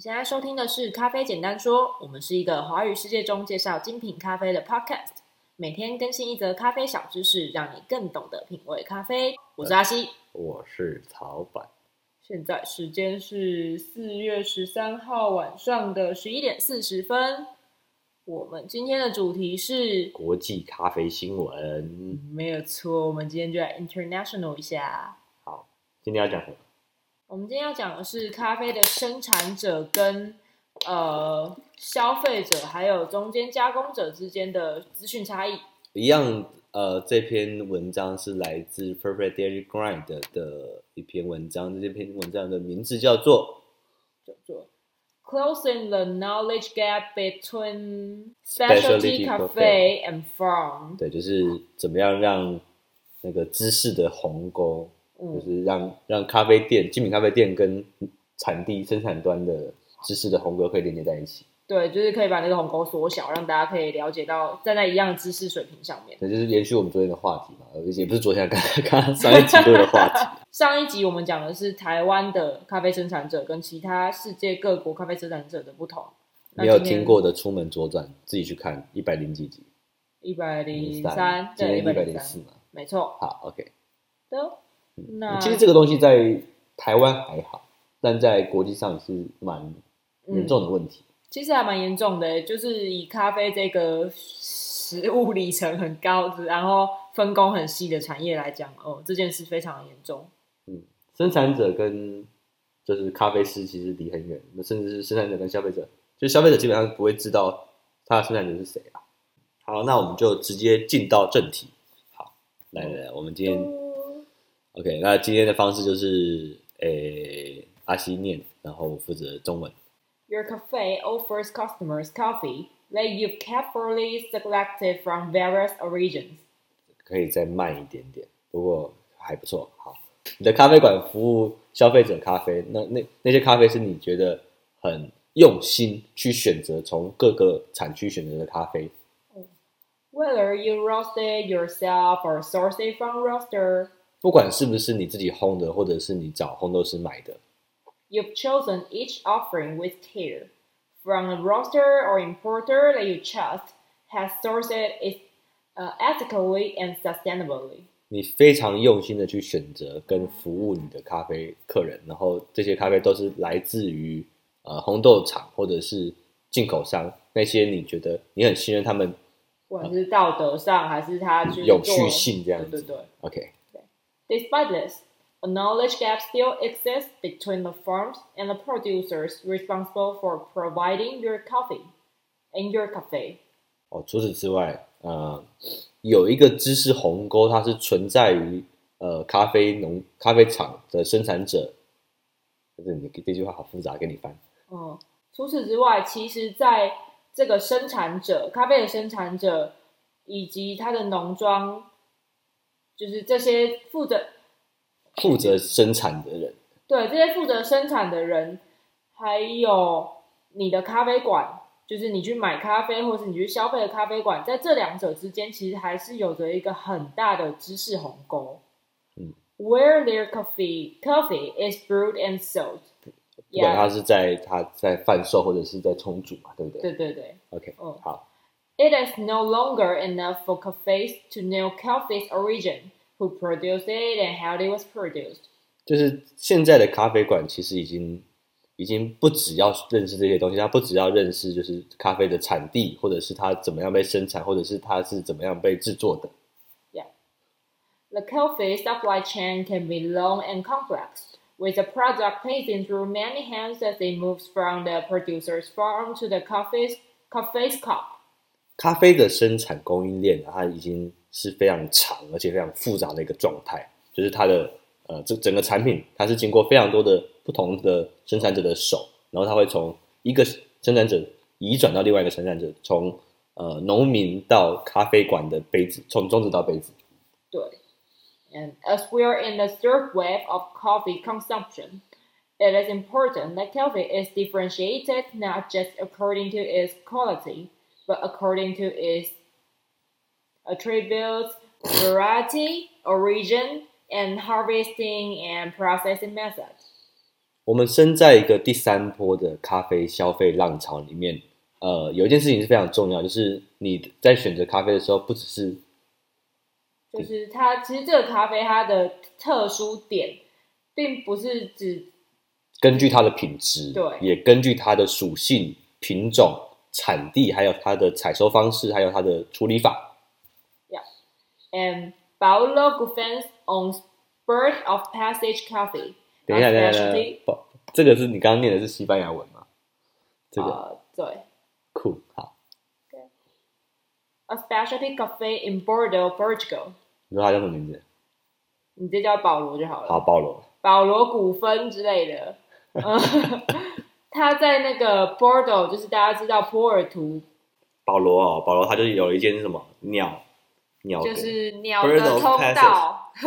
你现在收听的是《咖啡简单说》，我们是一个华语世界中介绍精品咖啡的 podcast，每天更新一则咖啡小知识，让你更懂得品味咖啡。我是阿西，我是曹板。现在时间是四月十三号晚上的十一点四十分。我们今天的主题是国际咖啡新闻。嗯，没有错，我们今天就来 international 一下。好，今天要讲什么？我们今天要讲的是咖啡的生产者跟呃消费者，还有中间加工者之间的资讯差异。一样，呃，这篇文章是来自 Perfect Daily Grind 的一篇文章。这篇文章的名字叫做叫做 Closing the Knowledge Gap Between Specialty Cafe and Farm。对，就是怎么样让那个知识的鸿沟。就是让让咖啡店、精品咖啡店跟产地生产端的知识的鸿沟可以连接在一起。对，就是可以把那个鸿沟缩小，让大家可以了解到站在一样的知识水平上面。对，就是延续我们昨天的话题嘛，也不是昨天，刚刚上一集录的话题。上一集我们讲的是台湾的咖啡生产者跟其他世界各国咖啡生产者的不同。没有听过的出门左转，自己去看一百零几集。一百零三，对，一百零四嘛，没错。好，OK。都。那其实这个东西在台湾还好，但在国际上是蛮严重的问题。嗯、其实还蛮严重的，就是以咖啡这个食物里程很高，然后分工很细的产业来讲，哦，这件事非常严重。嗯，生产者跟就是咖啡师其实离很远，那甚至是生产者跟消费者，就消费者基本上不会知道他的生产者是谁啊。好，那我们就直接进到正题。好，来来来，我们今天。OK，那今天的方式就是，诶，阿西念，然后我负责中文。Your cafe offers customers coffee that you've carefully selected from various origins。可以再慢一点点，不过还不错。好，你的咖啡馆服务消费者咖啡，那那那些咖啡是你觉得很用心去选择，从各个产区选择的咖啡。Whether you roast it yourself or source it from roaster。 不管是不是你自己烘的，或者是你找烘豆师买的，You've chosen each offering with care. From a roaster or importer that you trust has sourced it ethically and sustainably. 你非常用心的去选择跟服务你的咖啡客人，然后这些咖啡都是来自于呃烘豆厂或者是进口商，那些你觉得你很信任他们，不管是道德上还是他有序性这样子，对对对，OK。Despite this, a knowledge gap still exists between the farms and the producers responsible for providing your coffee in your cafe. 哦，除此之外，呃，有一个知识鸿沟，它是存在于呃咖啡农、咖啡厂的生产者。这你这句话好复杂，给你翻。嗯，除此之外，其实在这个生产者、咖啡的生产者以及他的农庄。 就是这些负责负责生产的人，对这些负责生产的人，还有你的咖啡馆，就是你去买咖啡或是你去消费的咖啡馆，在这两者之间，其实还是有着一个很大的知识鸿沟。嗯，Where their coffee coffee is brewed and sold，不管它是在它在贩售或者是在冲煮嘛，对不对？对对对，OK，嗯，好。It is no longer enough for cafes to know coffee's origin, who produced it, and how it was produced. 就是现在的咖啡馆其实已经已经不只要认识这些东西，它不只要认识就是咖啡的产地，或者是它怎么样被生产，或者是它是怎么样被制作的。Yeah, the coffee supply chain can be long and complex, with the product passing through many hands as it moves from the producer's farm to the coffee's coffee's cup. 咖啡的生产供应链，它已经是非常长而且非常复杂的一个状态。就是它的呃，这整个产品，它是经过非常多的不同的生产者的手，然后它会从一个生产者移转到另外一个生产者，从呃农民到咖啡馆的杯子，从种子到杯子。对，And as we are in the third wave of coffee consumption, it is important that coffee is differentiated not just according to its quality. But according to its attributes, variety, origin, and harvesting and processing methods，我们身在一个第三波的咖啡消费浪潮里面，呃，有一件事情是非常重要，就是你在选择咖啡的时候，不只是，就是它其实这个咖啡它的特殊点，并不是指根据它的品质，对，也根据它的属性、品种、产地，还有它的采收方式，还有它的处理法。Yeah，and Paulo Gufens owns Bird of Passage Coffee。等一下，等一下，不，这个是你刚刚念的是西班牙文吗？这个、uh, 对，酷，好。A specialty coffee in Bordeaux, Portugal。你说他叫什么名字？你就叫保罗就好了。好，保罗。保罗古芬之类的。他在那个 Bordeaux，就是大家知道波尔图。保罗哦，保罗他就有一间什么鸟鸟，就是鸟的通道。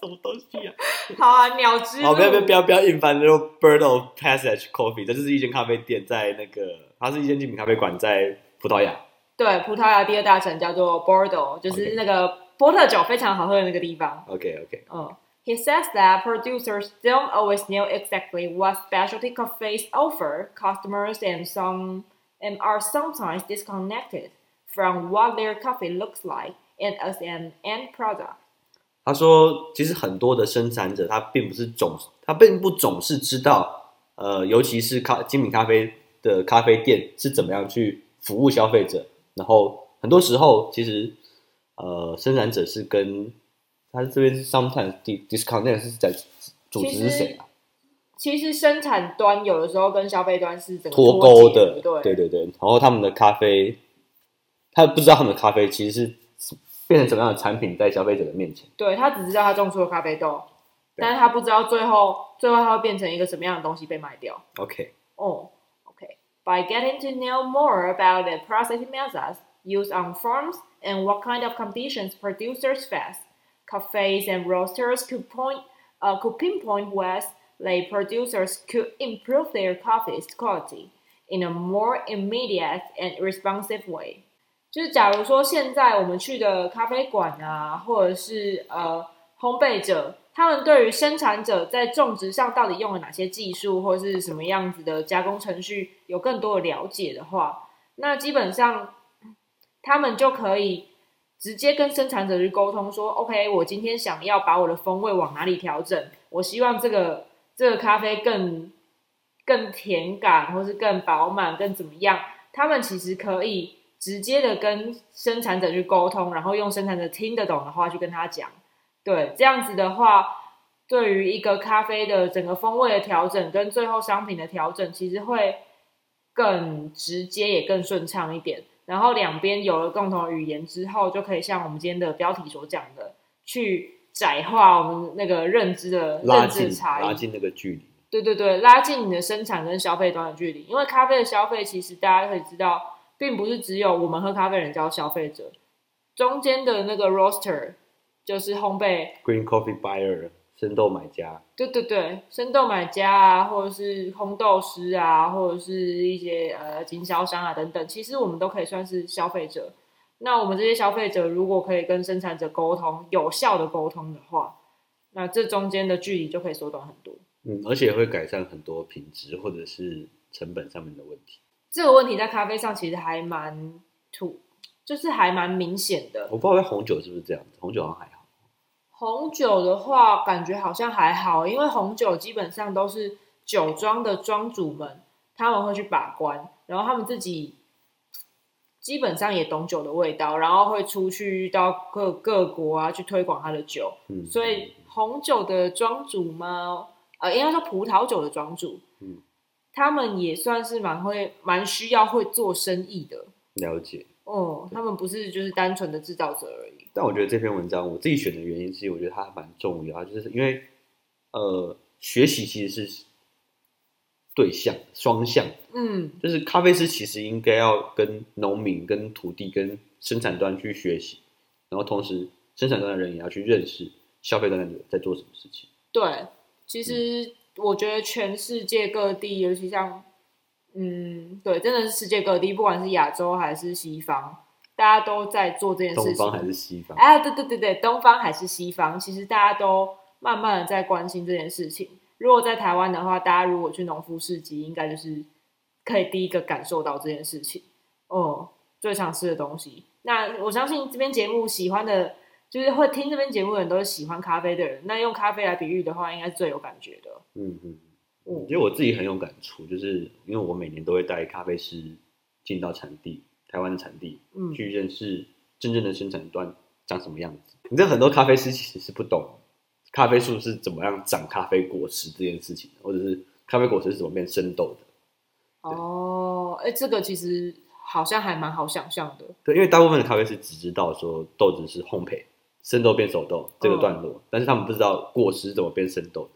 什么东西啊？好啊，鸟之路。好，不要不要不要不要硬翻，就 Bird of Passage Coffee，这就是一间咖啡店，在那个，它是一间精品咖啡馆，在葡萄牙。对，葡萄牙第二大城叫做 Bordeaux，就是那个波特酒非常好喝的那个地方。OK OK。嗯 ，He says that producers don't always know exactly what specialty coffees offer customers, and some and are sometimes disconnected from what their coffee looks like and as an end product. 他说：“其实很多的生产者，他并不是总，他并不总是知道，呃，尤其是咖精品咖啡的咖啡店是怎么样去服务消费者。然后很多时候，其实，呃，生产者是跟 他这边是 sometimes disconnect 是在组织是谁啊？其实生产端有的时候跟消费端是脱钩的，对对对对。然后他们的咖啡，他不知道他们的咖啡其实是。”变成什么样的产品在消费者的面前？对，他只知道他种出了咖啡豆，但是他不知道最后最后他会变成一个什么样的东西被卖掉。OK，哦、oh,，OK。By getting to know more about the processing methods used on farms and what kind of conditions producers face, cafes and roasters could point, uh, could pinpoint ways the producers could improve their coffee's quality in a more immediate and responsive way. 就是假如说现在我们去的咖啡馆啊，或者是呃烘焙者，他们对于生产者在种植上到底用了哪些技术，或者是什么样子的加工程序，有更多的了解的话，那基本上他们就可以直接跟生产者去沟通说，OK，我今天想要把我的风味往哪里调整，我希望这个这个咖啡更更甜感，或是更饱满，更怎么样，他们其实可以。直接的跟生产者去沟通，然后用生产者听得懂的话去跟他讲，对，这样子的话，对于一个咖啡的整个风味的调整跟最后商品的调整，其实会更直接也更顺畅一点。然后两边有了共同语言之后，就可以像我们今天的标题所讲的，去窄化我们那个认知的认知差异，拉近那个距离。对对对，拉近你的生产跟消费端的距离，因为咖啡的消费其实大家可以知道。并不是只有我们喝咖啡人叫消费者，中间的那个 roaster 就是烘焙 green coffee buyer 生豆买家，对对对，生豆买家啊，或者是烘豆师啊，或者是一些呃经销商啊等等，其实我们都可以算是消费者。那我们这些消费者如果可以跟生产者沟通，有效的沟通的话，那这中间的距离就可以缩短很多。嗯，而且会改善很多品质或者是成本上面的问题。这个问题在咖啡上其实还蛮突，就是还蛮明显的。我不知道在红酒是不是这样子，红酒好像还好。红酒的话，感觉好像还好，因为红酒基本上都是酒庄的庄主们他们会去把关，然后他们自己基本上也懂酒的味道，然后会出去到各各国啊去推广他的酒。嗯，所以红酒的庄主嘛，呃，应该说葡萄酒的庄主。嗯。他们也算是蛮会、蛮需要会做生意的。了解。哦，他们不是就是单纯的制造者而已。但我觉得这篇文章我自己选的原因是，我觉得它还蛮重要，就是因为呃，学习其实是对象双向。嗯，就是咖啡师其实应该要跟农民、跟土地、跟生产端去学习，然后同时生产端的人也要去认识消费端的人在做什么事情。对，其实。嗯我觉得全世界各地，尤其像，嗯，对，真的是世界各地，不管是亚洲还是西方，大家都在做这件事情。东方还是西方？哎，对对对对，东方还是西方，其实大家都慢慢的在关心这件事情。如果在台湾的话，大家如果去农夫市集，应该就是可以第一个感受到这件事情。哦，最常吃的东西。那我相信这边节目喜欢的，就是会听这边节目的人都是喜欢咖啡的人。那用咖啡来比喻的话，应该是最有感觉的。嗯嗯。我觉得我自己很有感触，就是因为我每年都会带咖啡师进到产地，台湾的产地，嗯，去认识真正的生产端长什么样子。你知道很多咖啡师其实是不懂咖啡树是怎么样长咖啡果实这件事情，或者是咖啡果实是怎么变生豆的。哦，哎，这个其实好像还蛮好想象的。对，因为大部分的咖啡师只知道说豆子是烘焙，生豆变熟豆这个段落，嗯，但是他们不知道果实怎么变生豆。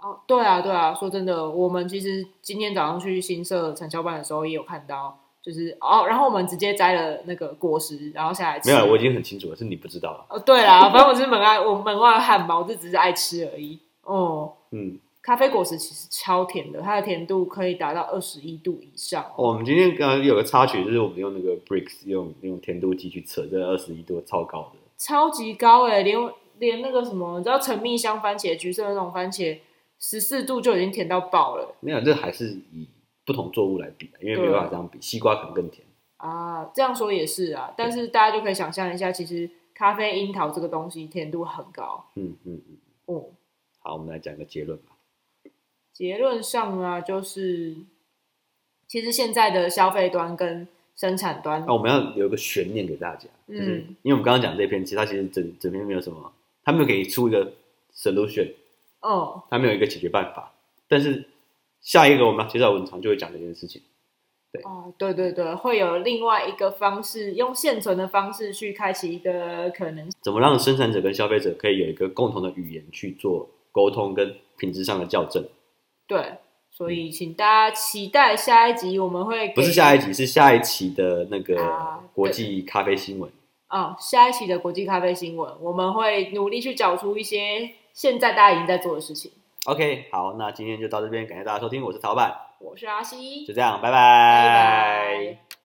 哦，对啊，对啊，说真的，我们其实今天早上去新社产销班的时候，也有看到，就是哦，然后我们直接摘了那个果实，然后下来吃。没有，我已经很清楚了，是你不知道了。哦，对啦，反正我是门外，我门外汉堡，就只是爱吃而已。哦，嗯，咖啡果实其实超甜的，它的甜度可以达到二十一度以上。哦，我们今天刚刚有个插曲，就是我们用那个 Bricks 用用甜度计去测，这二十一度超高的，超级高哎，连连那个什么，你知道陈蜜香番茄，橘色的那种番茄。十四度就已经甜到爆了。没有，这还是以不同作物来比，因为没办法这样比。西瓜可能更甜啊，这样说也是啊。但是大家就可以想象一下，其实咖啡樱桃这个东西甜度很高。嗯嗯嗯。哦、嗯，好，我们来讲一个结论吧。结论上啊，就是其实现在的消费端跟生产端，那、啊、我们要有一个悬念给大家，就是、嗯、因为我们刚刚讲这篇，其实它其实整整篇没有什么，它没有给你出一个 solution。哦，它没有一个解决办法，但是下一个我们要介绍文章就会讲这件事情。对，哦，对对对，会有另外一个方式，用现存的方式去开启一个可能。怎么让生产者跟消费者可以有一个共同的语言去做沟通跟品质上的校正？对，所以请大家期待下一集我们会，不是下一集，是下一期的那个国际咖啡新闻。啊，哦，下一期的国际咖啡新闻，我们会努力去找出一些。现在大家已经在做的事情。OK，好，那今天就到这边，感谢大家收听，我是曹板，我是阿西，就这样，拜拜。拜拜。